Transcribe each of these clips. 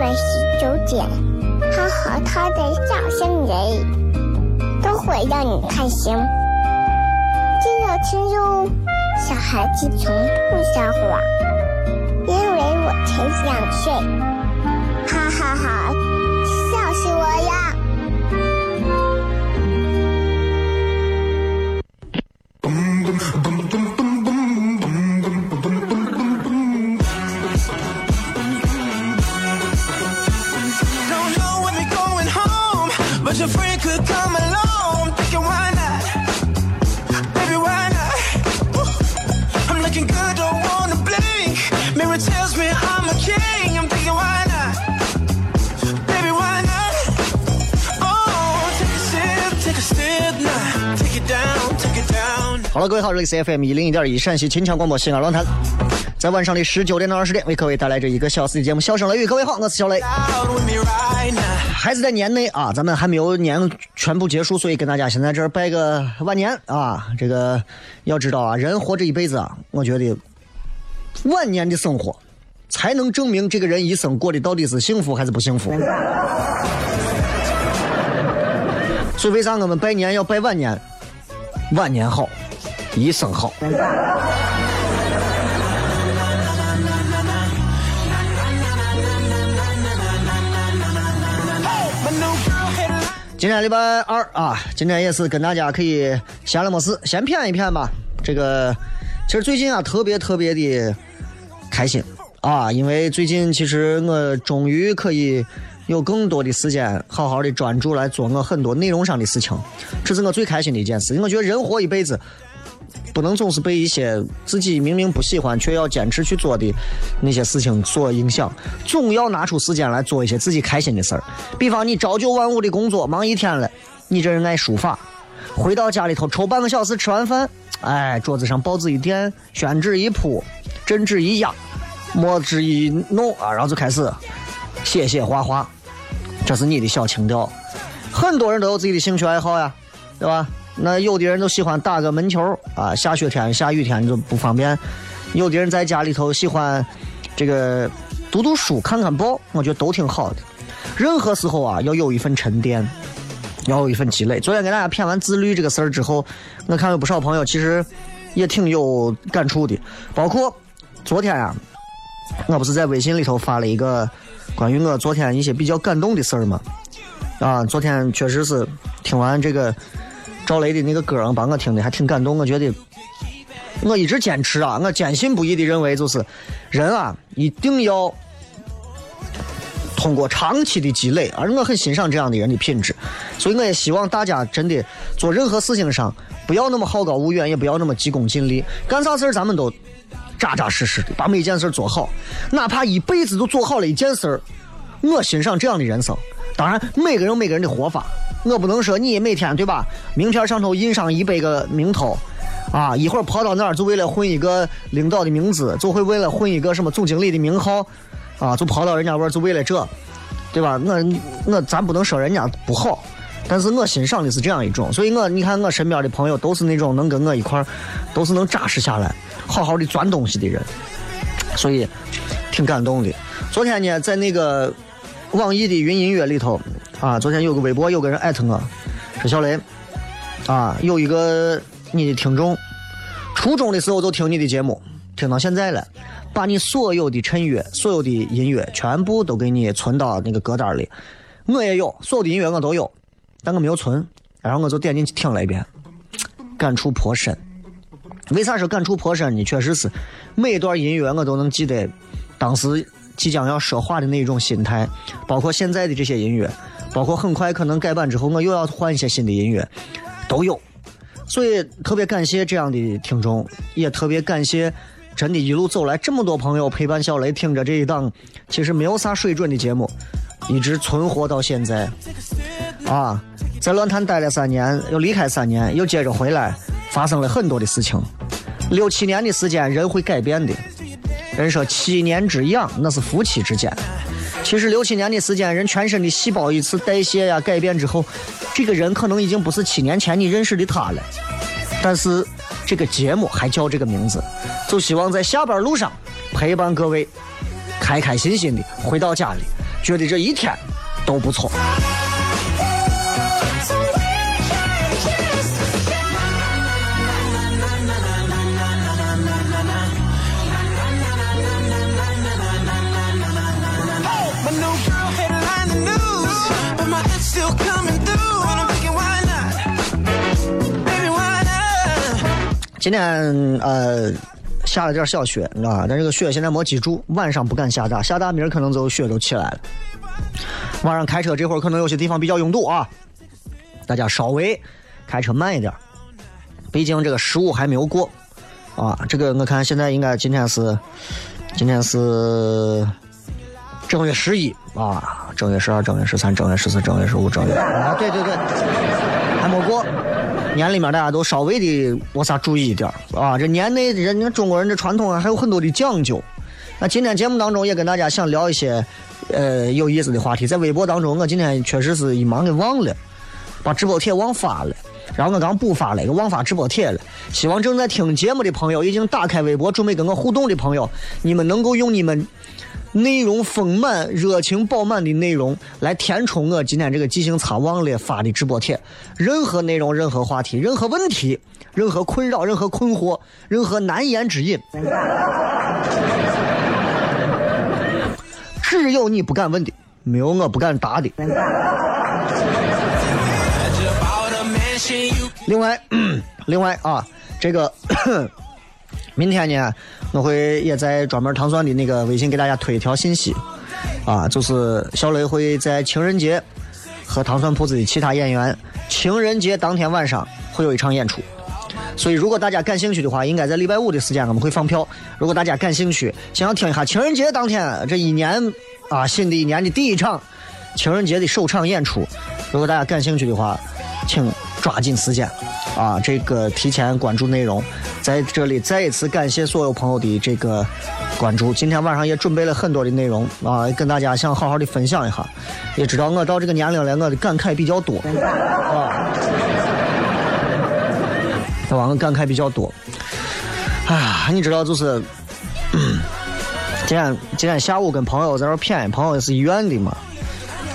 每晚十九点，他和他的笑声人，都会让你开心。记得听哟，小孩子从不撒谎，因为我才两岁。哈哈哈，could come along. Thinking why not? Baby, why not? Woo. I'm looking good, don't wanna blink. Mirror tells me I'm a king. 好了，各位好，这里是 FM 一零一点一陕西秦腔广播西安论坛，在晚上的十九点到二十点为各位带来这一个小时的节目《笑声雷雨》。各位好，我是小雷。还是在年内啊，咱们还没有年全部结束，所以跟大家先在这拜个晚年啊。这个要知道啊，人活这一辈子啊，我觉得晚年的生活才能证明这个人一生过的到底是幸福还是不幸福。所以为啥我们拜年要拜晚年？晚年好，一生好。今天礼拜二啊，今天也是跟大家可以闲了没事，先谝一谝吧。这个其实最近啊，特别特别的开心啊，因为最近其实我终于可以有更多的时间，好好的专注来做我很多内容上的事情，这是我最开心的一件事。我觉得人活一辈子，不能总是被一些自己明明不喜欢却要坚持去做的那些事情所影响，总要拿出时间来做一些自己开心的事儿。比方你朝九晚五的工作忙一天了，你这人爱书法，回到家里头抽半个小时吃完饭，哎，桌子上报纸一垫，宣纸一铺，针纸一压，墨汁一弄啊，然后就开始写写画画，这是你的小情调。很多人都有自己的兴趣爱好呀，对吧？那有的人都喜欢打个门球啊，下雪天、下雨天就不方便；有的人在家里头喜欢这个读读书、看看报，我觉得都挺好的。任何时候啊，要有一份沉淀，要有一份积累。昨天给大家谝完自律这个事儿之后，我看有不少朋友其实也挺有感触的，包括昨天啊，我不是在微信里头发了一个关于我昨天一些比较感动的事儿吗？啊，昨天确实是听完这个赵雷的那个歌，把我听的还挺感动。我觉得我一直坚持啊，我坚信不疑的认为，就是人啊，一定要通过长期的积累，而我很欣赏这样的人的品质。所以我也希望大家真的做任何事情上不要那么好高骛远，也不要那么急功近利，干啥事儿咱们都扎扎实实的把每件事做好，哪怕一辈子都做好了一件事儿。我欣赏这样的人生。当然，每个人有每个人的活法，我不能说你每天对吧？名片上头印上一百个名头，啊，一会儿跑到那儿就为了混一个领导的名字，就会为了混一个什么总经理的名号，啊，就跑到人家那儿就为了这，对吧？我我咱不能说人家不好，但是我欣赏的是这样一种，所以我你看我身边的朋友都是那种能跟我一块儿，都是能扎实下来，好好的钻东西的人，所以挺感动的。昨天呢，在那个网易的云音乐里头啊，昨天有个微博有个人艾特我，说小雷啊，有一个你的听众，初中的时候就听你的节目，听到现在了，把你所有的衬乐、所有的音乐全部都给你存到那个歌单里。我也有，所有的音乐我都有，但我没有存。然后我就点进去听了一遍，感触颇深。为啥说感触颇深呢？确实是每一段音乐我都能记得当时即将要说话的那种心态，包括现在的这些音乐，包括很快可能改版之后我又要换一些新的音乐，都有。所以特别感谢这样的听众，也特别感谢真的一路走来这么多朋友陪伴小雷听着这一档其实没有啥水准的节目，一直存活到现在。啊，在论坛待了三年，又离开三年，又接着回来，发生了很多的事情。六七年的时间，人会改变的。人说七年之痒，那是夫妻之间。其实六七年的时间，人全身的细胞一次代谢呀改变之后，这个人可能已经不是七年前你认识的他了。但是这个节目还叫这个名字，就希望在下班路上陪伴各位，开开心心的回到家里，觉得这一天都不错。今天呃下了点小雪，你知道吧？但这个雪现在没积住，晚上不敢下大，下大明儿可能就雪都起来了。晚上开车这会儿可能有些地方比较拥堵啊，大家稍微开车慢一点，毕竟这个十五还没有过啊。这个我看现在应该今天是今天是正月十一啊，正月十二、正月十三、正月十四、正月十五、正月啊，对对对，还没过。年里面大家都稍微的我啥注意一点啊，这年内人家中国人的传统啊还有很多的讲究。那今天节目当中也跟大家想聊一些呃有意思的话题，在微博当中我今天确实是一忙给忘了，把直播帖忘发了。然后我刚补发了一个忘发直播帖了，希望正在听节目的朋友，已经打开微博准备跟我互动的朋友，你们能够用你们内容丰满、热情饱满的内容来填充我今天这个记性差忘了发的直播帖。任何内容、任何话题、任何问题、任何困扰、任何困惑、任何难言之隐，只有你不敢问的，没有我不敢答的。另外，另外啊，这个明天呢，我会也在专门糖蒜的那个微信给大家推一条信息，啊，就是小雷会在情人节和糖蒜铺子的其他演员，情人节当天晚上会有一场演出。所以，如果大家感兴趣的话，应该在礼拜五的时间我们会放票。如果大家感兴趣，想要听一下情人节当天这一年啊新的一年的第一场情人节的首场演出，如果大家感兴趣的话，请抓紧时间啊，这个提前关注内容。在这里再一次感谢所有朋友的这个关注。今天晚上也准备了很多的内容啊，跟大家想好好的分享一下。也知道我到这个年龄了，我的感慨比较多啊。对吧？我感慨比较多。哎呀，你知道就是，今天今天下午跟朋友在那谝，朋友是医院的嘛，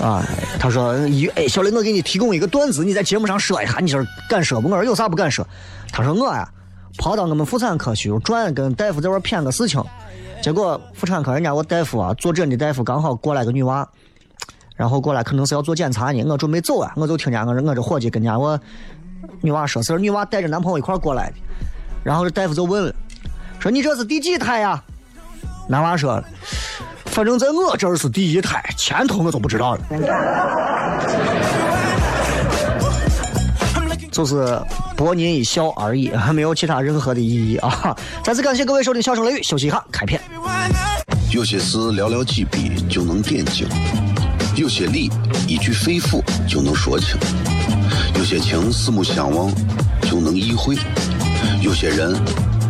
啊，他说一哎，小雷，我给你提供一个段子，你在节目上说一下，你这敢说不？我说有啥不敢说？他说我呀，跑到我们妇产科去，我转跟大夫在那儿谝个事情，结果妇产科人家我大夫啊，坐诊的大夫刚好过来个女娃。然后过来可能是要做检查呢，我准备走啊，我就听见我我这伙计跟人家我女娃说事儿，女娃带着男朋友一块过来的，然后这大夫就问了，说你这是第几胎呀？男娃说，反正在我这儿是第一胎，前头我就不知道了。就是博您一笑而已，没有其他任何的意义啊！再次感谢各位收听《笑声雷雨》，休息一下，开片。有些事寥寥几笔就能点睛，有些理一句肺腑就能说清，有些情四目相望就能意会，有些人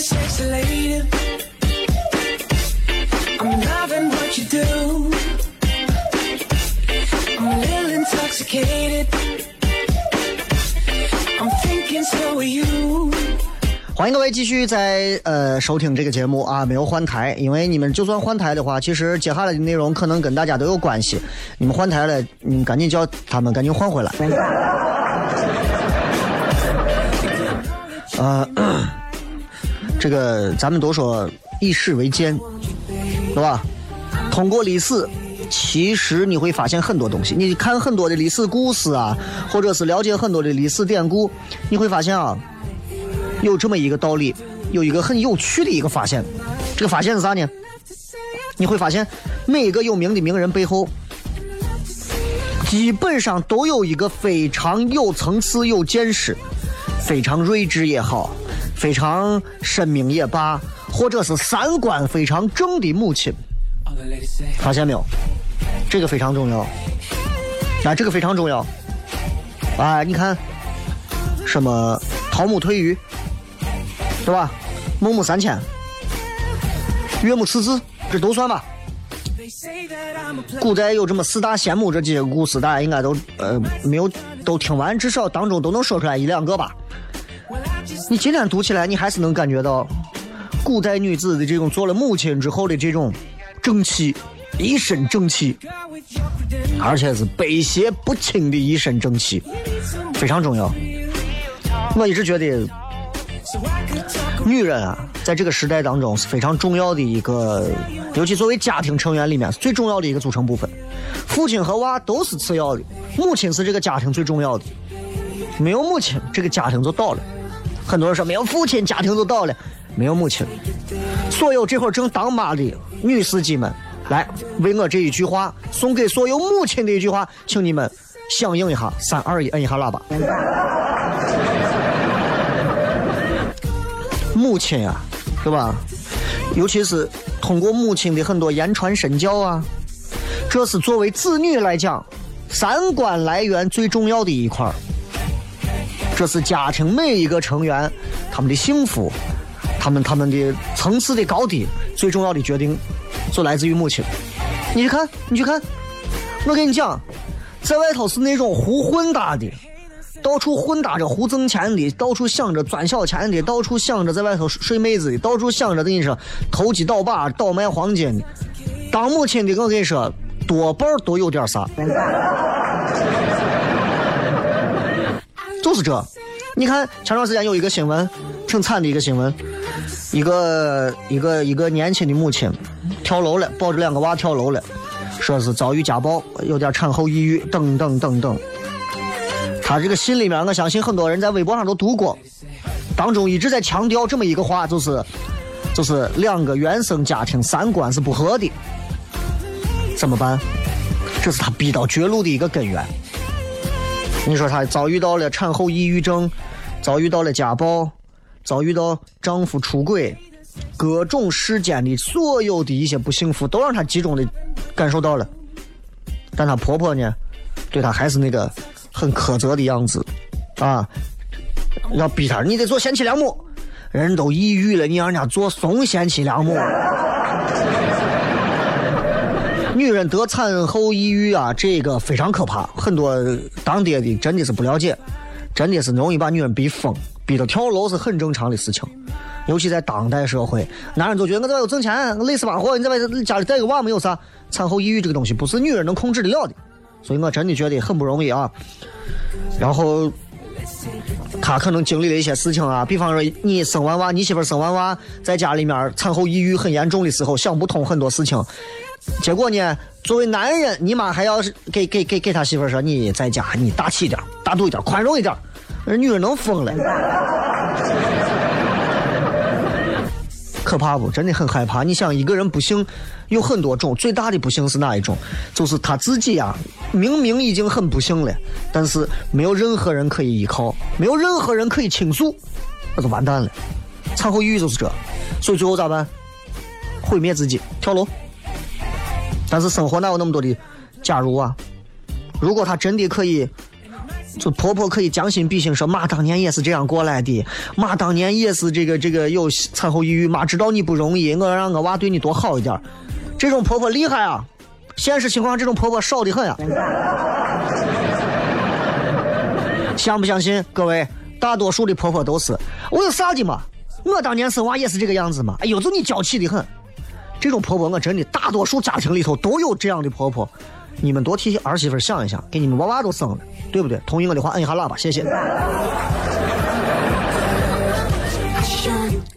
sexy ladyi'm loving what you do. I'm a little intoxicated. I'm thinking so are you. 欢迎各位继续在呃收听这个节目啊没有换台。因为你们就算换台的话其实接下来的内容可能跟大家都有关系。你们换台了你赶紧叫他们赶紧换回来。啊这个咱们都说以史为鉴，对吧？通过历史，其实你会发现很多东西。你看很多的历史故事啊，或者是了解很多的历史典故，你会发现啊，有这么一个道理，有一个很有趣的一个发现。这个发现是啥呢？你会发现每一个有名的名人背后，基本上都有一个非常有层次、有见识、非常睿智也好，非常深明也罢，或者是三观非常正的母亲。发现没有？这个非常重要。啊，这个非常重要。啊，你看，什么桃木退鱼，对吧？孟母三迁，岳母刺字，这都算吧。古代有这么四大贤母这几个故事，大家应该都呃没有都听完，至少当中都能说出来一两个吧。你今天读起来，你还是能感觉到古代女子的这种做了母亲之后的这种正气，一身正气。而且是百邪不侵的一身正气，非常重要。我一直觉得，女人啊，在这个时代当中是非常重要的一个，尤其作为家庭成员里面最重要的一个组成部分。父亲和娃都是次要的，母亲是这个家庭最重要的。没有母亲，这个家庭就倒了。很多人说没有父亲，家庭就倒了。没有母亲，所有这会儿正当妈的女司机们，来为我这一句话送给所有母亲的一句话，请你们响应一下，三二一，摁一下喇叭。母亲呀、是吧？尤其是通过母亲的很多言传身教啊，这是作为子女来讲，三观来源最重要的一块儿。这是家庭每一个成员他们的幸福，他们他们的层次的高低最重要的决定，就来自于母亲。你去看，你去看，我跟你讲，在外头是那种胡混搭的，到处混搭着胡挣钱的，到处想着赚小钱的，到处想着在外头睡妹子的，到处想着跟你说投机倒把、倒卖黄金的。当母亲的，我跟你说，多半都有点啥。就是这。你看前段时间有一个新闻，挺惨的一个新闻，一个一个一个年轻的母亲跳楼了，抱着两个娃跳楼了，说是遭遇家暴，有点产后抑郁，等等等等。他这个信里面，我相信很多人在微博上都读过，当中一直在强调这么一个话，就是就是两个原生家庭三观是不合的，怎么办？这是他逼到绝路的一个根源。你说她遭遇到了产后抑郁症，遭遇到了家暴，遭遇到丈夫出轨，各种世间的所有的一些不幸福，都让她集中的感受到了。但她婆婆呢，对她还是那个很苛责的样子，啊，要逼她，你得做贤妻良母。人都抑郁了，你让人家做怂贤妻良母。女人得产后抑郁啊，这个非常可怕，很多当爹的真的是不了解，真的是容易把女人逼疯，逼到跳楼是很正常的事情。尤其在当代社会，男人都觉得我在外头挣钱，我累死巴活，你在外头家里带个娃没有啥。产后抑郁这个东西不是女人能控制得了的，所以我真的觉得很不容易啊。然后他可能经历了一些事情啊，比方说你生完娃，你媳妇生完娃，在家里面产后抑郁很严重的时候，想不通很多事情。结果呢，作为男人，你妈还要是给给给给他媳妇儿说，你在家你大气一点，大度一点，宽容一点。人女人能疯了。可怕不？真的很害怕。你想，一个人不幸有很多种，最大的不幸是哪一种？就是他自己啊，明明已经很不幸了，但是没有任何人可以依靠，没有任何人可以倾诉，那就完蛋了。产后抑郁就是这，所以最后咋办？毁灭自己，跳楼。但是生活哪有那么多的假如啊？如果他真的可以，就婆婆可以将心比心说，妈当年也是这样过来的，妈当年也是这个这个有产后抑郁，妈知道你不容易，我让我娃对你多好一点。这种婆婆厉害啊！现实情况这种婆婆少的很啊。相不相信？各位，大多数的婆婆都是，我有啥的嘛？我当年生娃也是这个样子嘛。哎呦，就你娇气的很。这种婆婆我真的，大多数家庭里头都有这样的婆婆。你们多替儿媳妇想一想，给你们娃娃都生了，对不对？同意我的话，摁一下喇叭，谢谢。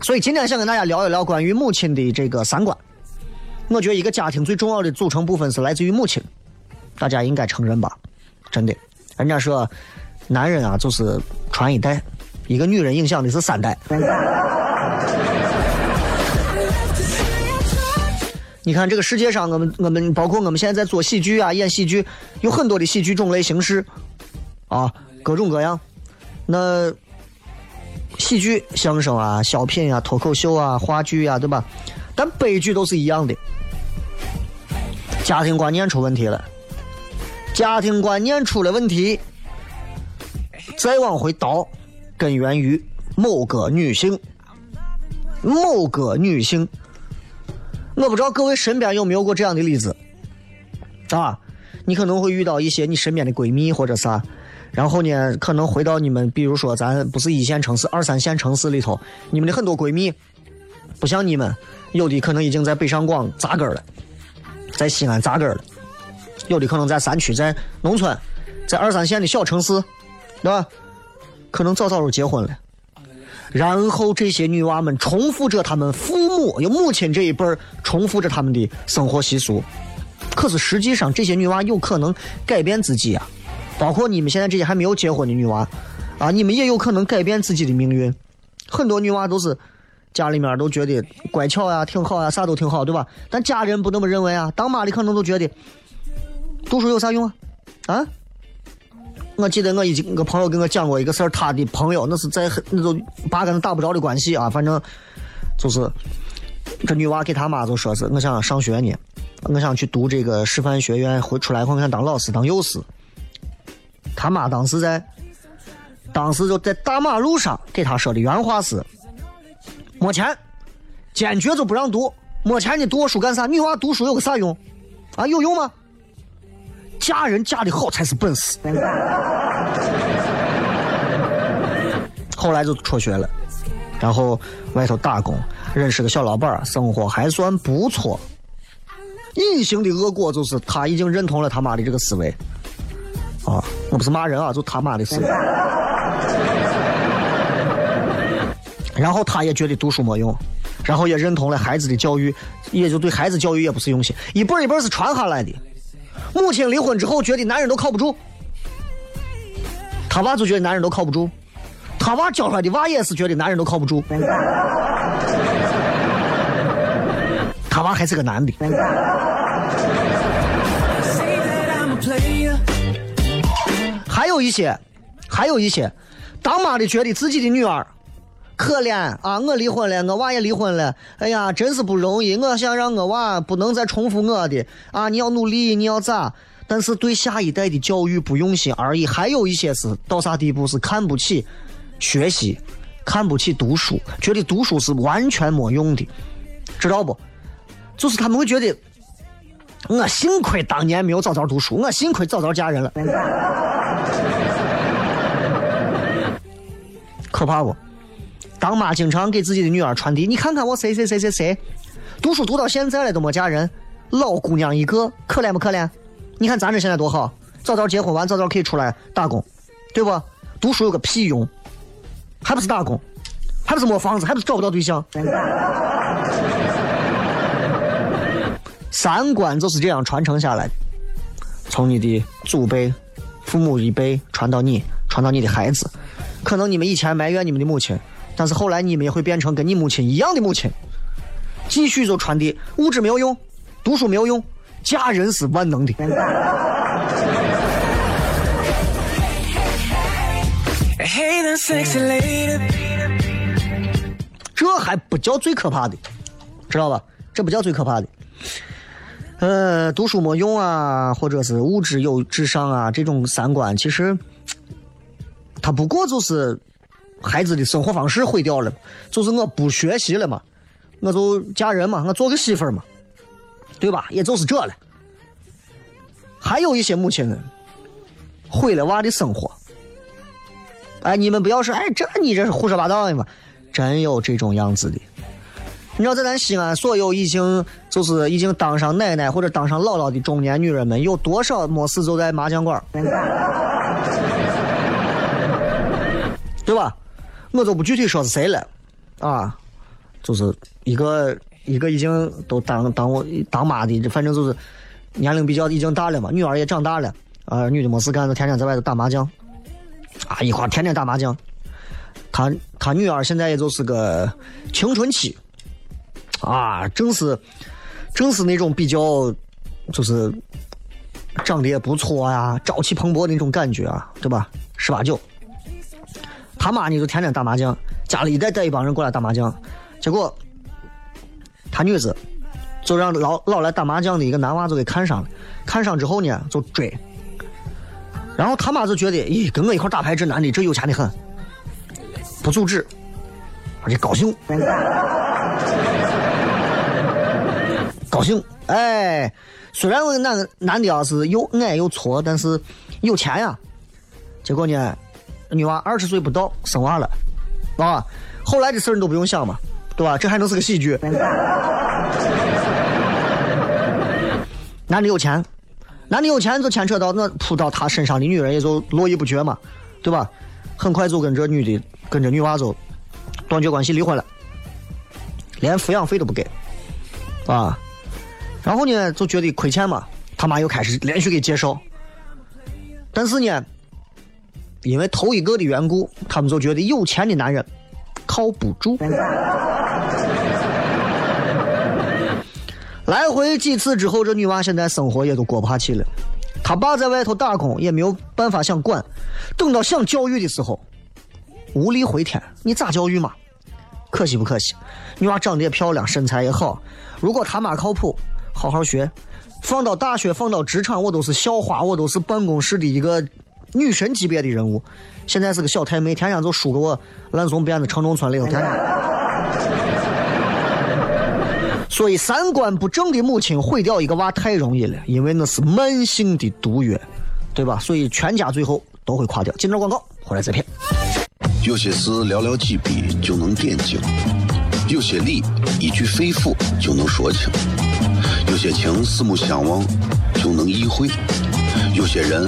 所以今天想跟大家聊一聊关于母亲的这个三观。我觉得一个家庭最重要的组成部分是来自于母亲，大家应该承认吧？真的，人家说男人啊就是传一代，一个女人影响的是三代。你看这个世界上，我们我们包括我们现在在做喜剧啊、演喜剧，有很多的喜剧种类形式，啊，各种各样。那喜剧、相声啊、小品啊、脱口秀啊、话剧啊，对吧？但悲剧都是一样的。家庭观念出问题了，家庭观念出了问题，再往回倒，根源于某个女性，某个女性。我不知道各位身边有没有过这样的例子，啊，你可能会遇到一些你身边的闺蜜或者啥，然后呢，可能回到你们，比如说咱不是一线城市、二三线城市里头，你们的很多闺蜜，不像你们，有的可能已经在北上广扎根了，在西安扎根了，有的可能在山区、在农村、在二三线的小城市，对吧？可能早早就结婚了。然后这些女娃们重复着他们父母、有母亲这一辈儿重复着他们的生活习俗，可是实际上这些女娃有可能改变自己啊，包括你们现在这些还没有结婚的女娃，啊，你们也有可能改变自己的命运。很多女娃都是家里面都觉得乖巧呀、挺好呀、啥都挺好，对吧？但家人不那么认为啊，当妈的可能都觉得读书有啥用啊？啊？我记得我一个朋友跟我讲过一个事儿，他的朋友那是在那种八竿子打不着的关系啊，反正就是这女娃给他妈就说是我想上学呢，我想去读这个师范学院，回出来后我想当老师当幼师。他妈当时在，当时就在大马路上给他说的原话是：没钱，坚决就不让读，没钱你读我书干啥？女娃读书有个啥用？啊，有用吗？嫁人嫁的好才是本事。后来就辍学了，然后外头打工，认识个小老板生活还算不错。隐形的恶果就是他已经认同了他妈的这个思维。啊，我不是骂人啊，就他妈的思维。然后他也觉得读书没用，然后也认同了孩子的教育，也就对孩子教育也不是用心，一辈一辈是传下来的。母亲离婚之后觉得男人都靠不住，他娃就觉得男人都靠不住，他娃教出来的娃也是觉得男人都靠不住，他娃还是个男的。还有一些，还有一些，当妈的觉得自己的女儿。可怜啊！我离婚了，我娃也离婚了。哎呀，真是不容易。我想让我娃不能再重复我的啊！你要努力，你要咋？但是对下一代的教育不用心而已。还有一些是到啥地步是看不起学习，看不起读书，觉得读书是完全没用的，知道不？就是他们会觉得，我幸亏当年没有早早读书，我幸亏早早嫁人了，可怕不？当妈经常给自己的女儿传递，你看看我谁谁谁谁谁，读书读到现在了都没嫁人，老姑娘一个，可怜不可怜？你看咱这现在多好，早早结婚完，早早可以出来打工，对不？读书有个屁用，还不是打工，还不是没房子，还不是找不到对象。三观就是这样传承下来的，从你的祖辈、父母一辈传到你，传到你的孩子。可能你们以前埋怨你们的母亲。但是后来你们也会变成跟你母亲一样的母亲，继续就传递物质没有用，读书没有用，嫁人是万能的。这还不叫最可怕的，知道吧？这不叫最可怕的。呃，读书没用啊，或者是物质有至上啊，这种三观，其实他不过就是孩子的生活方式毁掉了，就是我不学习了嘛，我就嫁人嘛，我做个媳妇嘛，对吧？也就是这了。还有一些母亲呢，毁了娃的生活。哎，你们不要说，哎，这你这是胡说八道的嘛？真有这种样子的。你知道，在咱西安，所有已经就是已经当上奶奶或者当上姥姥的中年女人们，有多少没事就在麻将馆，对吧？我就不具体说是谁了，啊，就是一个一个已经都当当我当妈的，反正就是年龄比较已经大了嘛，女儿也长大了，啊，女的没事干就天天在外头打麻将，啊，一块天天打麻将。他他女儿现在也就是个青春期，啊，正是正是那种比较就是长得也不错呀、朝气蓬勃的那种感觉啊，对吧？十八九，他妈呢就天天打麻将，家里一代带一帮人过来打麻将，结果他女子就让老老来打麻将的一个男娃就给看上了，看上之后呢就追，然后他妈就觉得，咦，跟我一块打牌这男的这有钱的很。不阻止，而且高兴，高兴。哎，虽然我男男的啊是又矮又矬，但是有钱呀。结果呢，女娃二十岁不到生娃了，啊，后来的事儿你都不用想嘛，对吧？这还能是个喜剧？男的有钱，男的有钱就牵扯到那扑到他身上的女人也就络绎不绝嘛，对吧？很快就跟这女的。跟着女娃就断绝关系离婚了，连抚养费都不给，啊，然后呢就觉得亏欠嘛，他妈又开始连续给介绍，但是呢，因为头一个的缘故，他们就觉得有钱的男人靠不住，来回几次之后，这女娃现在生活也都过不下去了，她爸在外头打工也没有办法想管，等到想教育的时候。无力回天，你咋教育嘛？可惜不可惜？女娃长得也漂亮，身材也好。如果他妈靠谱，好好学，放到大学，放到职场，我都是校花，我都是办公室的一个女神级别的人物。现在是个小太妹，天天就输给我烂怂辫子城中村里头。天天。所以三观不正的母亲毁掉一个娃太容易了，因为那是慢性的毒药，对吧？所以全家最后都会垮掉。进段广告，回来再骗。有些事寥寥几笔就能点睛，有些理一句肺腑就能说清，有些情四目相望就能意会，有些人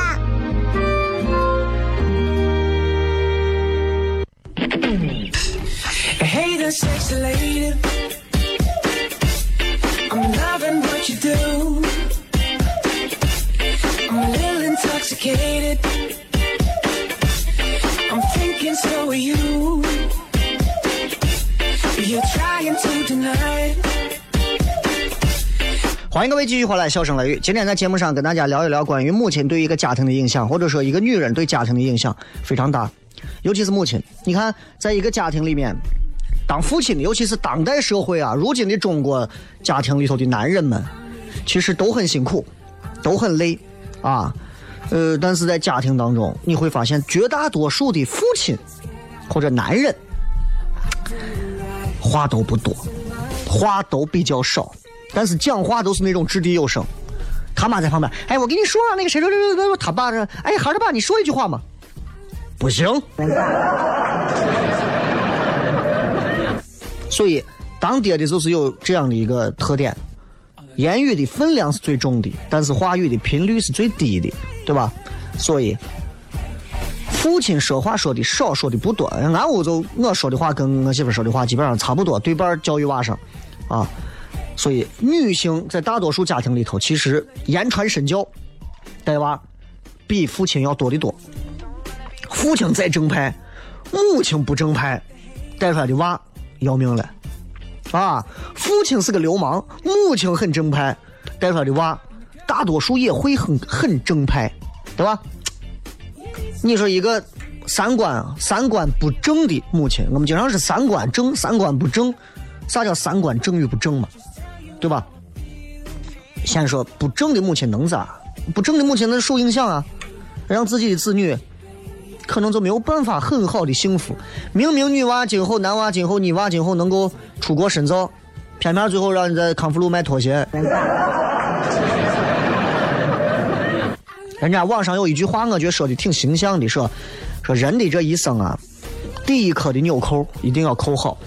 Hey, that sexy lady. I'm loving what you do. I'm a little intoxicated. I'm thinking so are you. You're trying to deny. 欢迎各位继续回来，笑声雷雨。今天在节目上跟大家聊一聊关于母亲对一个家庭的影响，或者说一个女人对家庭的影响非常大，尤其是母亲。你看，在一个家庭里面，当父亲的，尤其是当代社会啊，如今的中国家庭里头的男人们，其实都很辛苦，都很累啊。呃，但是在家庭当中，你会发现绝大多数的父亲或者男人话都不多，话都比较少，但是讲话都是那种掷地有声。他妈在旁边，哎，我跟你说啊，那个谁谁谁谁，他爸这，哎，孩儿他爸，你说一句话嘛？不行。所以，当爹的就是有这样的一个特点：言语的分量是最重的，但是话语的频率是最低的，对吧？所以，父亲说话说的少，说的不多。俺屋就我说的话跟我媳妇说的话基本上差不多，对半教育娃上，啊。所以，女性在大多数家庭里头，其实言传身教带娃比父亲要多得多。父亲再正派，母亲不正派，带出来的娃要命了啊！父亲是个流氓，母亲很正派，带出来的娃大多数也会很很正派，对吧？你说一个三观三观不正的母亲，我们经常是三观正，三观不正。啥叫三观正与不正嘛？对吧？先说不正的母亲能咋？不正的母亲能受影响啊，让自己的子女可能就没有办法很好的幸福。明明女娃今后男娃今后女娃今后能够出国深造，偏偏最后让你在康复路卖拖鞋。人家网上有一句话，我觉得说的挺形象的，说说人的这一生啊，第一颗的纽扣一定要扣好。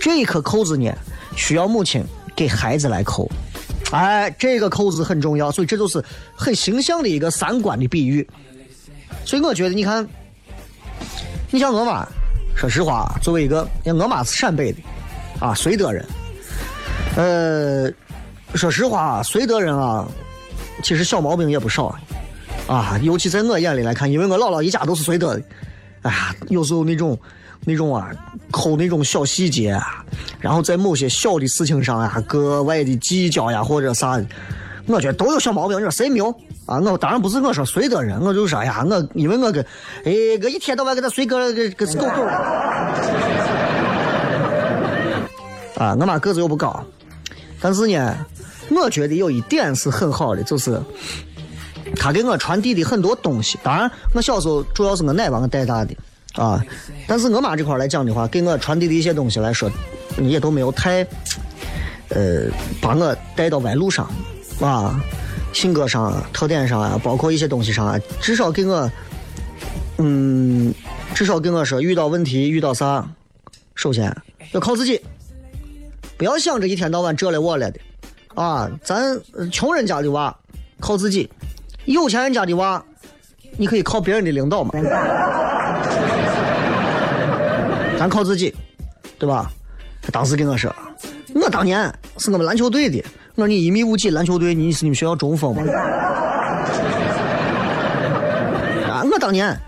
这一颗扣子呢，需要母亲给孩子来扣。哎，这个扣子很重要，所以这就是很形象的一个三观的比喻。所以我觉得，你看，你像我妈，说实话，作为一个，我妈是陕北的，啊，绥德人。呃，说实话，绥德人啊，其实小毛病也不少，啊，尤其在我眼里来看，因为我姥姥一家都是绥德的，哎呀，有时候那种。那种啊，抠那种小细节，然后在某些小的事情上呀，格外的计较呀，或者啥，我觉得都有小毛病。你说谁没有啊？我当然不是我说随的人，我就说呀，我因为我跟，哎，我一天到晚跟他随个跟跟狗狗。啊，我妈个子又不高，但是呢，我觉得有一点是很好的，就是他给我传递的很多东西。当然，我小时候主要是我奶把我带大的。啊，但是我妈这块来讲的话，给我传递的一些东西来说，也都没有太，呃，把我带到歪路上，啊，性格上啊、特点上啊，包括一些东西上啊，至少给我，嗯，至少跟我说，遇到问题、遇到啥，首先要靠自己，不要想着一天到晚这了我了的，啊，咱穷人家的娃靠自己，有钱人家的娃，你可以靠别人的领导嘛。咱靠自己，对吧？他当时跟我说：“我当年是我们篮球队的。”我说：“你一米五几篮球队，你是你们学校中锋吗？” 啊！我当年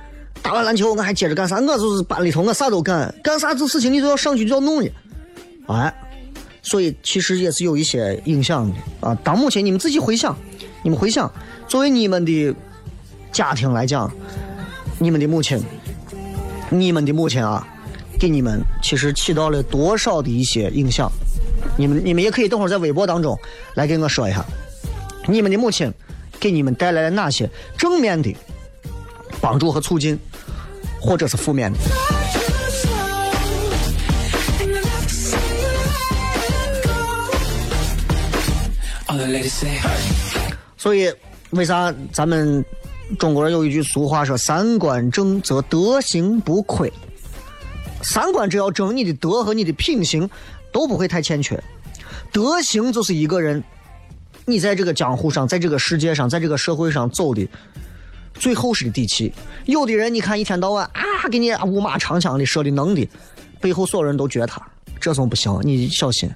打完篮球，我还接着干啥？我就是班里头，我啥都干，干啥子事情你都要上去就要弄的。哎，所以其实也是有一些影响的啊。当母亲，你们自己回想，你们回想，作为你们的家庭来讲，你们的母亲，你们的母亲啊。给你们其实起到了多少的一些影响？你们你们也可以等会儿在微博当中来给我说一下，你们的母亲给你们带来了哪些正面的帮助和促进，或者是负面的？所以，为啥咱们中国人有一句俗话说“三观正则德行不亏”？三观只要正，你的德和你的品行都不会太欠缺。德行就是一个人，你在这个江湖上，在这个世界上，在这个社会上走的最厚实的底气。有的人你看一天到晚啊，给你五马长枪的说的能的，背后所有人都觉他，这种不行，你小心。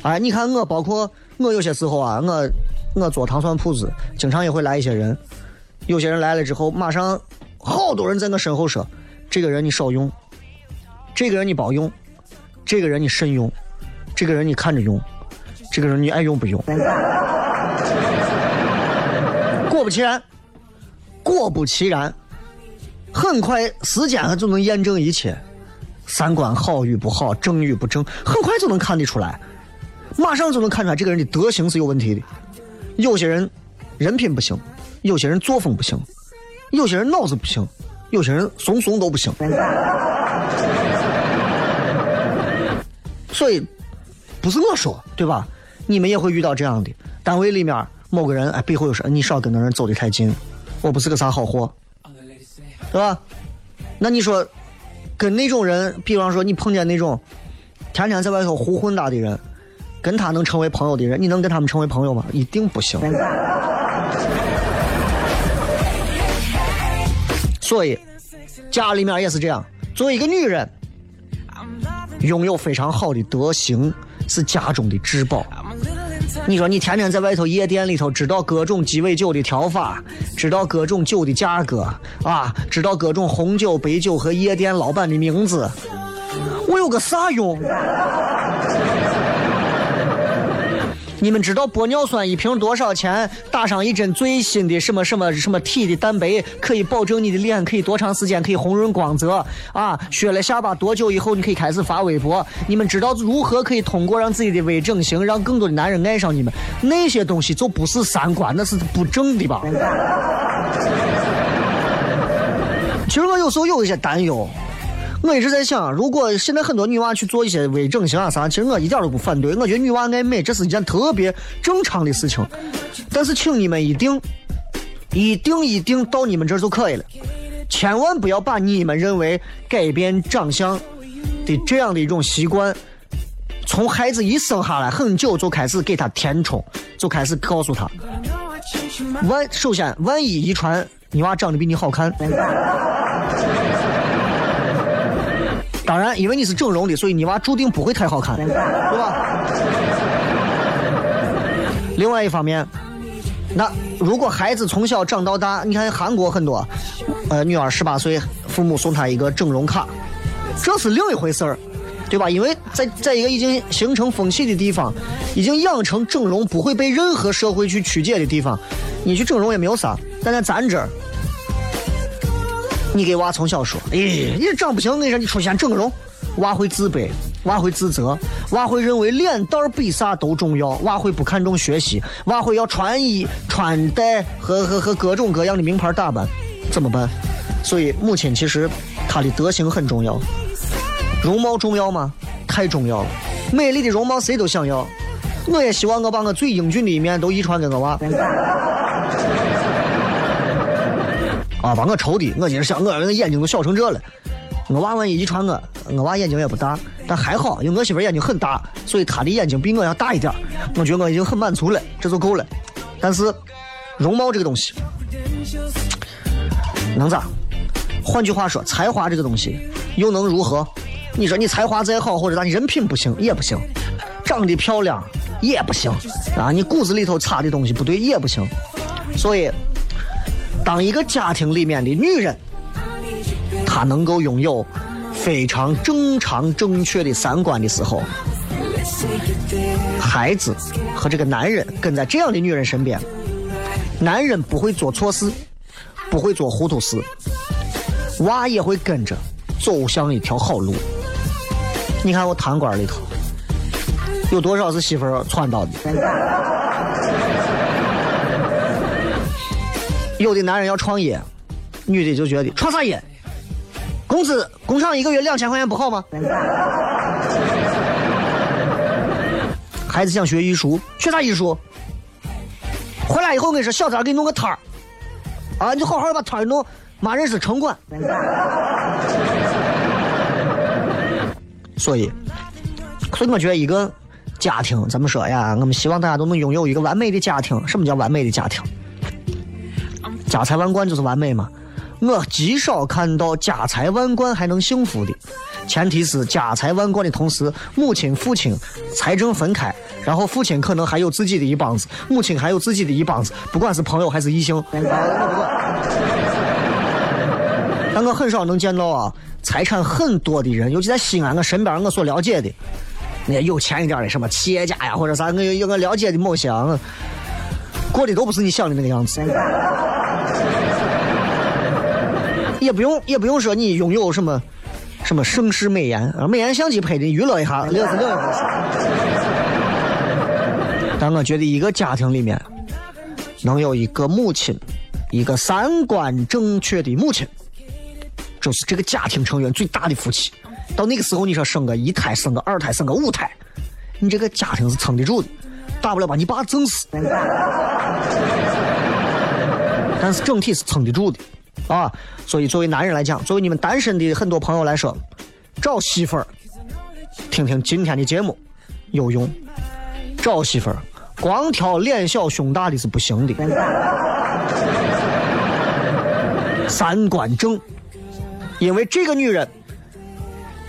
哎，你看我，包括我有些时候啊，我我做糖蒜铺子，经常也会来一些人，有些人来了之后，马上好多人在我身后说，这个人你少用。这个人你包用，这个人你慎用，这个人你看着用，这个人你爱用不用。果不其然，果不其然，很快时间就能验证一切。三观好与不好，正与不正，很快就能看得出来，马上就能看出来这个人的德行是有问题的。有些人人品不行，有些人作风不行，有些人脑子不行，有些人怂怂都不行。所以不是我说，对吧？你们也会遇到这样的，单位里面某个人哎背后有事，你少跟那人走得太近，我不是个啥好货，对吧？那你说跟那种人，比方说你碰见那种天天在外头胡混搭的人，跟他能成为朋友的人，你能跟他们成为朋友吗？一定不行。所以家里面也是这样，作为一个女人，拥有非常好的德行是家中的至宝。你说你天天在外头夜店里头，知道各种鸡尾酒的调法，知道各种酒的价格啊，知道各种红酒、白酒和夜店老板的名字，我有个啥用？你们知道玻尿酸一瓶多少钱？打上一针最新的什么什么什么体的蛋白，可以保证你的脸可以多长时间可以红润光泽啊？削了下巴多久以后你可以开始发微博？你们知道如何可以通过让自己的微整形让更多的男人爱上你们？那些东西就不是三观，那是不正的吧？其实我有时候有一些担忧。我一直在想，如果现在很多女娃去做一些微整形啊啥，其实我一点都不反对。我觉得女娃爱美，这是一件特别正常的事情。但是，请你们一定、一定、一定到你们这儿就可以了，千万不要把你们认为改变长相的这样的一种习惯，从孩子一生下来很久就开始给他填充，就开始告诉他，万首先万一遗传你娃长得比你好看。当然，因为你是整容的，所以你娃注定不会太好看，对吧？另外一方面，那如果孩子从小长到大，你看韩国很多，呃，女儿十八岁，父母送她一个整容卡，这是另一回事儿，对吧？因为在在一个已经形成风气的地方，已经养成整容不会被任何社会去曲解的地方，你去整容也没有啥。但在咱这儿。你给娃从小说，哎，你长不行，我跟你说，你出现整容，娃会自卑，娃会自责，娃会认为脸蛋比啥都重要，娃会不看重学习，娃会要穿衣穿戴和和和各种各样的名牌打扮，怎么办？所以母亲其实她的德行很重要，容貌重要吗？太重要了，美丽的容貌谁都想要，我也希望我把我最英俊的一面都遗传给我娃。啊，把我愁的，我今儿想，我儿子眼睛都小成这了。我娃万一遗传我，我娃眼睛也不大，但还好，因为我媳妇眼睛很大，所以她的眼睛比我要大一点。我觉得我已经很满足了，这就够了。但是，容貌这个东西，能咋？换句话说，才华这个东西又能如何？你说你才华再好，或者咋，你人品不行也不行，长得漂亮也不行啊，你骨子里头差的东西不对也不行。所以。当一个家庭里面的女人，她能够拥有非常正常正确的三观的时候，孩子和这个男人跟在这样的女人身边，男人不会做错事，不会做糊涂事，娃也会跟着走向一条好路。你看我堂馆里头有多少是媳妇儿撺到的？有的男人要创业，女的就觉得创啥业？工资工厂一个月两千块钱不好吗？孩子想学艺术，学啥艺术？回来以后我跟你说，小三给你弄个摊儿，啊，你就好好把摊儿弄，妈认识城管。所以，所以我觉得一个家庭，怎么说呀？我们希望大家都能拥有一个完美的家庭。什么叫完美的家庭？家财万贯就是完美嘛？我极少看到家财万贯还能幸福的，前提是家财万贯的同时，母亲、父亲财政分开，然后父亲可能还有自己的一帮子，母亲还有自己的一帮子，不管是朋友还是异性。但我很少能见到啊，财产很多的人，尤其在西安，我身边我所了解的，那些有钱一点的什么企业家呀，或者啥，我有我了解的某些，过的都不是你想的那个样子。也不用也不用说你拥有什么什么盛世美颜啊，美颜相机拍的娱乐一下，乐是另一回事。但我觉得一个家庭里面能有一个母亲，一个三观正确的母亲，就是这个家庭成员最大的福气。到那个时候，你说生个一胎、生个二胎、生个五胎，你这个家庭是撑得住的，大不了把你爸整死。但是整体是撑得住的，啊，所以作为男人来讲，作为你们单身的很多朋友来说，找媳妇儿，听听今天的节目有用。找媳妇儿，光挑脸小胸大的是不行的，三观正，因为这个女人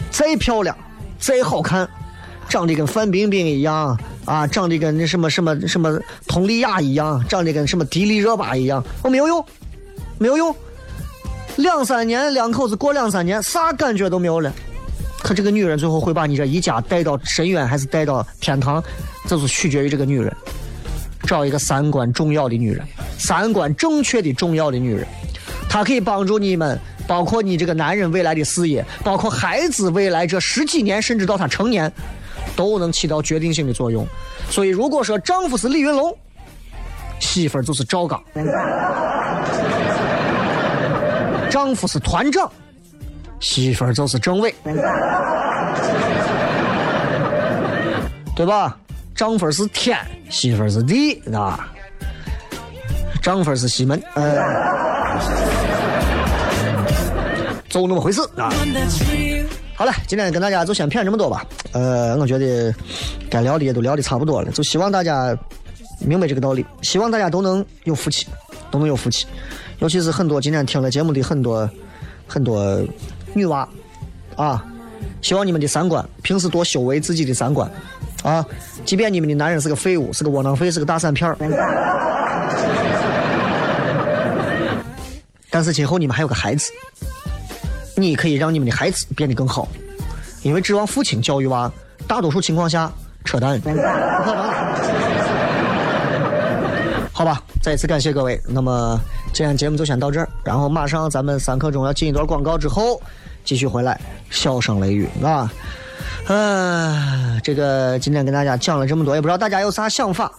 再漂亮、再好看，长得跟范冰冰一样啊，长得跟那什么什么什么佟丽娅一样，长得跟什么迪丽热巴一样，我没有用，没有用。两三年，两口子过两三年，啥感觉都没有了。可这个女人最后会把你这一家带到深渊，还是带到天堂，这是取决于这个女人。找一个三观重要的女人，三观正确的重要的女人，她可以帮助你们，包括你这个男人未来的事业，包括孩子未来这十几年，甚至到他成年，都能起到决定性的作用。所以，如果说丈夫是李云龙，媳妇儿就是赵刚；丈夫是团长。媳妇儿就是政委，对吧？丈夫是天，媳妇儿是地，啊。丈夫是西门，呃，就那么回事啊。好了，今天跟大家就先骗这么多吧。呃，我觉得该聊的也都聊的差不多了，就希望大家明白这个道理，希望大家都能有福气，都能有福气。尤其是很多今天听了节目的很多很多。女娃，啊，希望你们的三观平时多修为自己的三观，啊，即便你们的男人是个废物，是个窝囊废，是个大散片儿，但是今后你们还有个孩子，你可以让你们的孩子变得更好，因为指望父亲教育娃，大多数情况下扯淡，不可能。好吧，再一次感谢各位。那么今天节目就先到这儿，然后马上咱们三刻钟要进一段广告之后，继续回来。笑声雷雨啊，呃，这个今天跟大家讲了这么多，也不知道大家有啥想法，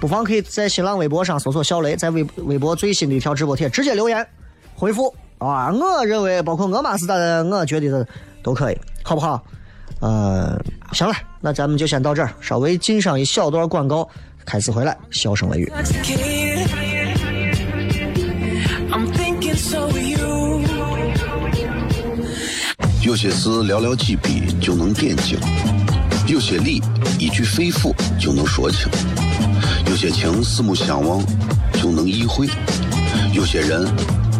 不妨可以在新浪微博上搜索“小雷”，在微微博最新的一条直播贴直接留言回复啊。我认为，包括我妈是咋的，我觉得都可以，好不好？呃，行了，那咱们就先到这儿，稍微进上一小段广告。开始回来，笑声雷雨。有些事寥寥几笔就能点睛，有些理一句肺腑就能说清，有些情四目相望就能意会，有些人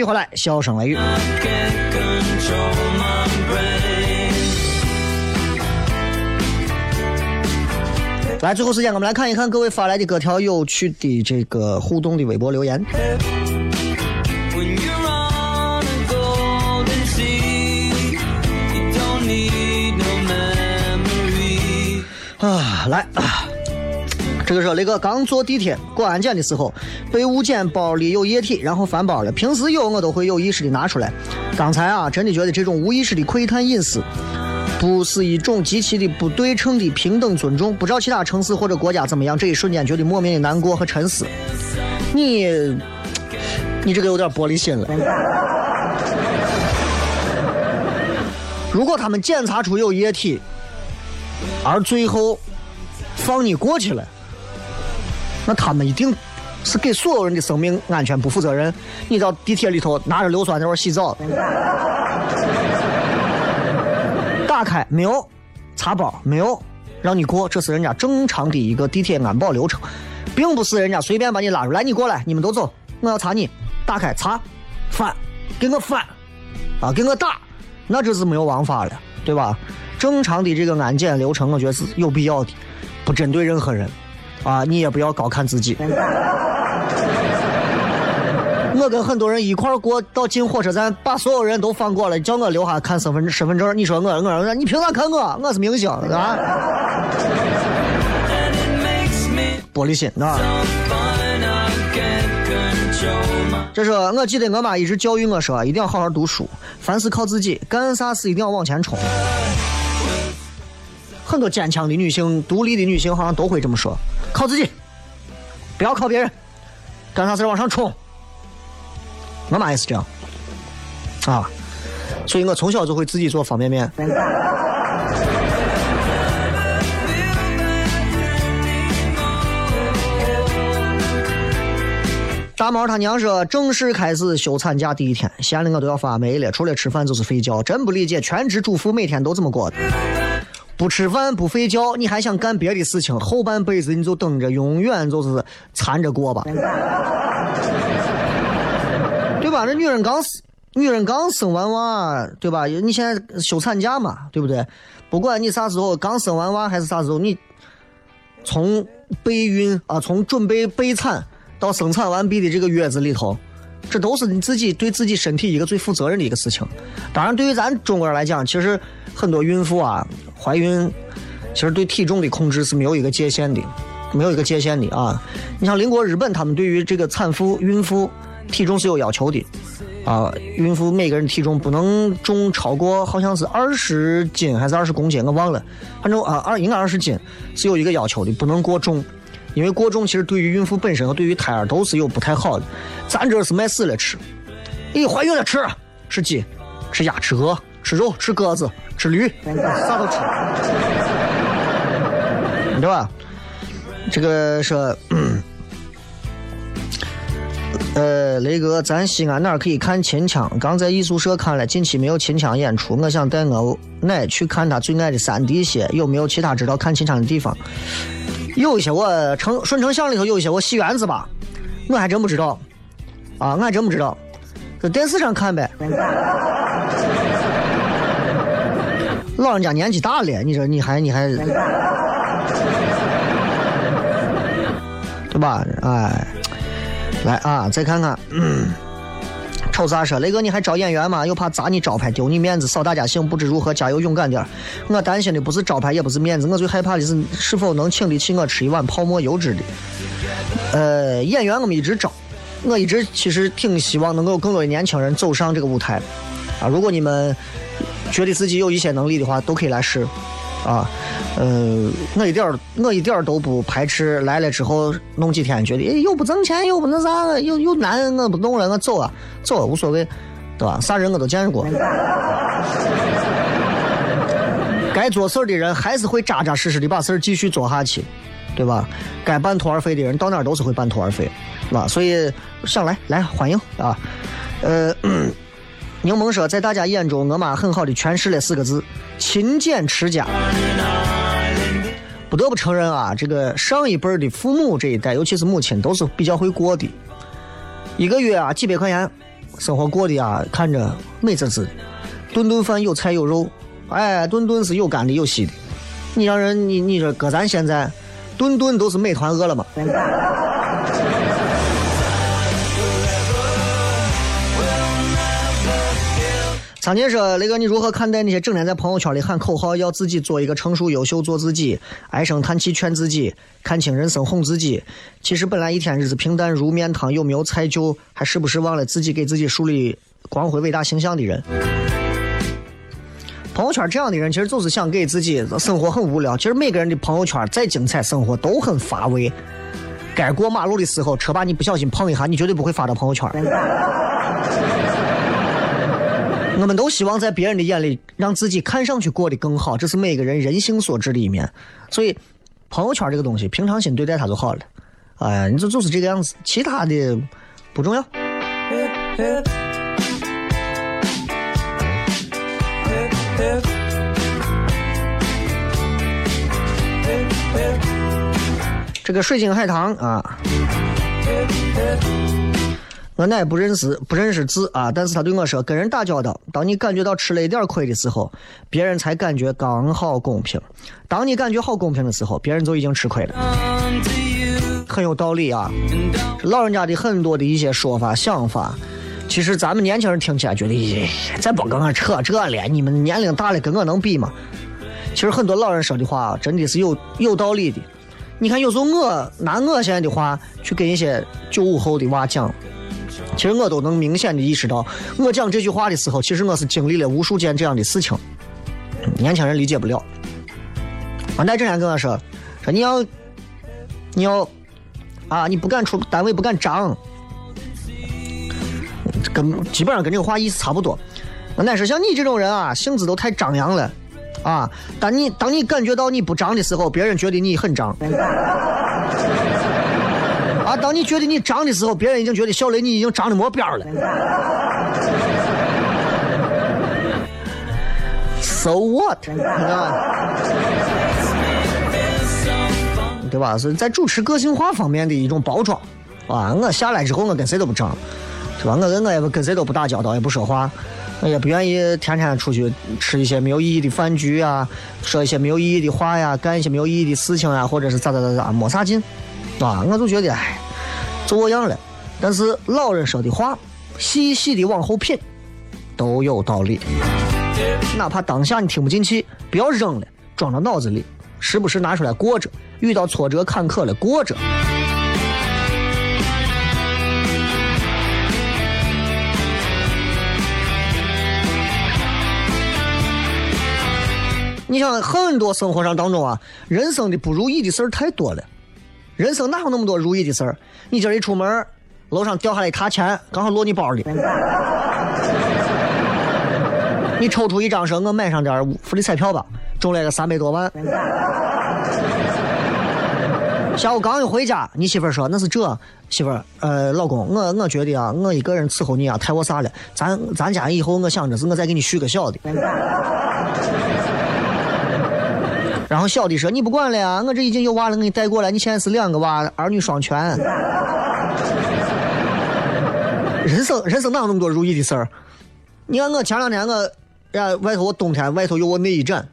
续回来，笑声雷雨。来，最后时间我们来看一看各位发来的各条有趣的这个互动的微博留言。啊，来啊！这个是那个刚坐地铁过安检的时候，被误检包里有液体，然后翻包了。平时有我都会有意识的拿出来。刚才啊，真的觉得这种无意识的窥探隐私，不是一种极其的不对称的平等尊重。不知道其他城市或者国家怎么样，这一瞬间觉得莫名的难过和沉思。你，你这个有点玻璃心了。如果他们检查出有液体，而最后放你过去了，那他们一定是给所有人的生命安全不负责任。你到地铁里头拿着硫酸在那洗澡，打开没有，查包没有，让你过，这是人家正常的一个地铁安保流程，并不是人家随便把你拉出来，你过来，你们都走，我要查你，打开查，翻，给我翻，啊，给我打，那这是没有王法了，对吧？正常的这个安检流程，我觉得是有必要的，不针对任何人，啊，你也不要高看自己。我跟很多人一块儿过到进火车站，把所有人都放过了，叫我留下看身份身份证。你说我我说你凭啥看我？我是明星啊！玻璃心啊！这是我记得我妈一直教育我说，一定要好好读书，凡事靠自己，干啥事一定要往前冲。很多坚强的女性、独立的女性好像都会这么说：靠自己，不要靠别人，干啥事往上冲。我妈也是这样，啊，所以我从小就会自己做方便面。大毛他娘说，正式开始休产假第一天，闲的我都要发霉了。除了吃饭就是睡觉，真不理解全职主妇每天都这么过的。不吃饭不睡觉，你还想干别的事情？后半辈子你就等着，永远就是缠着过吧，对吧？这女人刚生，女人刚生完娃，对吧？你现在休产假嘛，对不对？不管你啥时候刚生完娃还是啥时候，你从备孕啊，从准备备产到生产完毕的这个月子里头，这都是你自己对自己身体一个最负责任的一个事情。当然，对于咱中国人来讲，其实很多孕妇啊，怀孕其实对体重的控制是没有一个界限的，没有一个界限的啊。你像邻国日本，他们对于这个产妇、孕妇体重是有要求的。啊，孕妇每个人体重不能重超过好像是二十斤还是二十公斤，我忘了，反正啊二应该二十斤是有一个要求的，不能过重，因为过重其实对于孕妇本身和对于胎儿都是有不太好的。咱这是卖死了吃，你怀孕了吃吃鸡、吃鸭、吃鹅、吃肉、吃鸽子、吃驴，啥都吃，对吧？这个是。呃，雷哥，咱西安哪儿可以看秦腔？刚在艺术社看了，近期没有秦腔演出，我想带我奶去看他最爱的三滴血，有没有其他知道看秦腔的地方？有一些我城顺城巷里头有一些我戏园子吧，我还真不知道，啊，我还真不知道，在电视上看呗。老人家年纪大了，你说你还你还，对吧？哎。来啊，再看看，嗯，瞅啥说？雷哥，你还招演员吗？又怕砸你招牌，丢你面子，扫大家兴，不知如何，加油，勇敢点。我担心的不是招牌，也不是面子，我最害怕的是是否能请得起我吃一碗泡沫油脂的。呃，演员我们一直招，我一直其实挺希望能够有更多的年轻人走上这个舞台。啊，如果你们觉得自己有一些能力的话，都可以来试。啊，呃，我一点儿我一点都不排斥来了之后弄几天，觉得哎又不挣钱又不那啥，又又难，我不弄了，我走啊，走啊无所谓，对吧？啥人我都见过。该做事的人还是会扎扎实实的把事儿继续做下去，对吧？该半途而废的人到哪儿都是会半途而废，是吧？所以想来来欢迎啊，呃。柠檬说，在大家眼中，我妈很好的诠释了四个字：勤俭持家。不得不承认啊，这个上一辈的父母这一代，尤其是母亲，都是比较会过的。一个月啊，几百块钱生活过得啊，看着美滋滋的，顿顿饭有菜有肉，哎，顿顿是有干的有稀的。你让人你你说搁咱现在，顿顿都是美团饿了么。苍姐说：“雷哥，你如何看待那些整天在朋友圈里喊口号，要自己做一个成熟、优秀、做自己，唉声叹气劝自己，看清人生哄自己？其实本来一天日子平淡如面汤，有没有菜就还时不时忘了自己给自己树立光辉伟大形象的人。朋友圈这样的人，其实就是想给自己生活很无聊。其实每个人的朋友圈再精彩，生活都很乏味。该过马路的时候，车把你不小心碰一下，你绝对不会发到朋友圈。”我们都希望在别人的眼里，让自己看上去过得更好，这是每个人人性所致的一面。所以，朋友圈这个东西，平常心对待它就好了。哎呀，你就就是这个样子，其他的不重要。这个水晶海棠啊。我奶不认识不认识字啊，但是他对我说：“跟人打交道，当你感觉到吃了一点亏的时候，别人才感觉刚好公平；当你感觉好公平的时候，别人就已经吃亏了。”很有道理啊！老人家的很多的一些说法想法，其实咱们年轻人听起来觉得，咦，再别跟我扯这了，你们年龄大了跟我能比吗？其实很多老人说的话真的是有有道理的。你看，有时候我拿我现在的话去跟一些九五后的娃讲。其实我都能明显的意识到，我讲这句话的时候，其实我是经历了无数件这样的事情。年轻人理解不了。王大之前跟我说，说你要，你要，啊，你不敢出单位，不敢张，跟基本上跟这个话意思差不多。我奶说，像你这种人啊，性子都太张扬了，啊，当你当你感觉到你不张的时候，别人觉得你很张。啊！当你觉得你涨的时候，别人已经觉得小雷你已经涨的没边儿了。So what？对吧？是在主持个性化方面的一种包装。啊！我下来之后，我跟谁都不涨，是吧？我跟我也跟谁都不打交道，也不说话，我也不愿意天天出去吃一些没有意义的饭局啊，说一些没有意义的话呀，干一些没有意义的事情啊，或者是咋咋咋咋，没啥劲。啊，我就觉得，哎，就我样了。但是老人说的话，细细的往后品，都有道理。哪怕当下你听不进去，不要扔了，装到脑子里，时不时拿出来过着。遇到挫折坎坷了，过着。你想，很多生活上当中啊，人生的不如意的事儿太多了。人生哪有那么多如意的事儿？你今儿一出门，楼上掉下来一沓钱，刚好落你包里。你抽出一张说：“我买上点福利彩票吧，中了个三百多万。”下午刚一回家，你媳妇说：“那是这，媳妇儿，呃，老公，我我觉得啊，我一个人伺候你啊，太我啥了。咱咱家以后，我想着是我再给你续个小的。”然后小的说：“你不管了呀，我这已经有娃了，给你带过来。你现在是两个娃，儿女双全。人生人生哪有那么多如意的事儿？你看我前两天我，呀外头我冬天外头有我内衣展，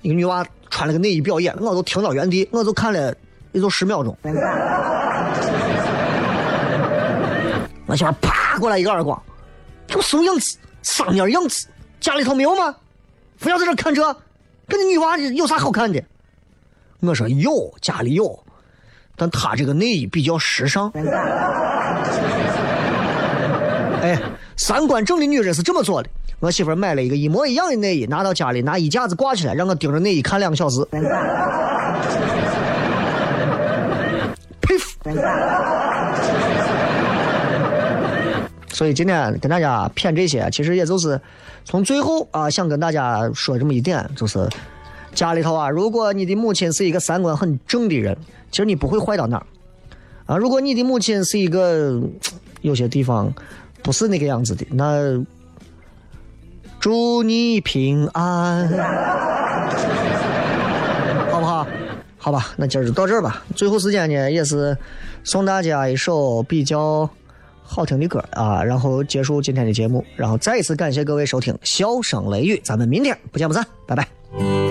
一个女娃穿了个内衣表演，我都停到原地，我就看了也就十秒钟。我媳妇啪过来一个耳光，有什么样子？啥样样子？家里头没有吗？非要在这看这？跟你女娃有啥好看的？我说有，家里有，但她这个内衣比较时尚。哎，三观正的女人是这么做的。我媳妇买了一个一模一样的内衣，拿到家里拿衣架子挂起来，让我盯着内衣看两个小时。佩服。所以今天跟大家谝这些，其实也就是从最后啊，想跟大家说这么一点，就是家里头啊，如果你的母亲是一个三观很正的人，其实你不会坏到哪儿啊。如果你的母亲是一个有些地方不是那个样子的，那祝你平安，好不好？好吧，那今儿就到这儿吧。最后时间呢，也是送大家一首比较。好听的歌啊，然后结束今天的节目，然后再一次感谢各位收听《笑声雷雨》，咱们明天不见不散，拜拜。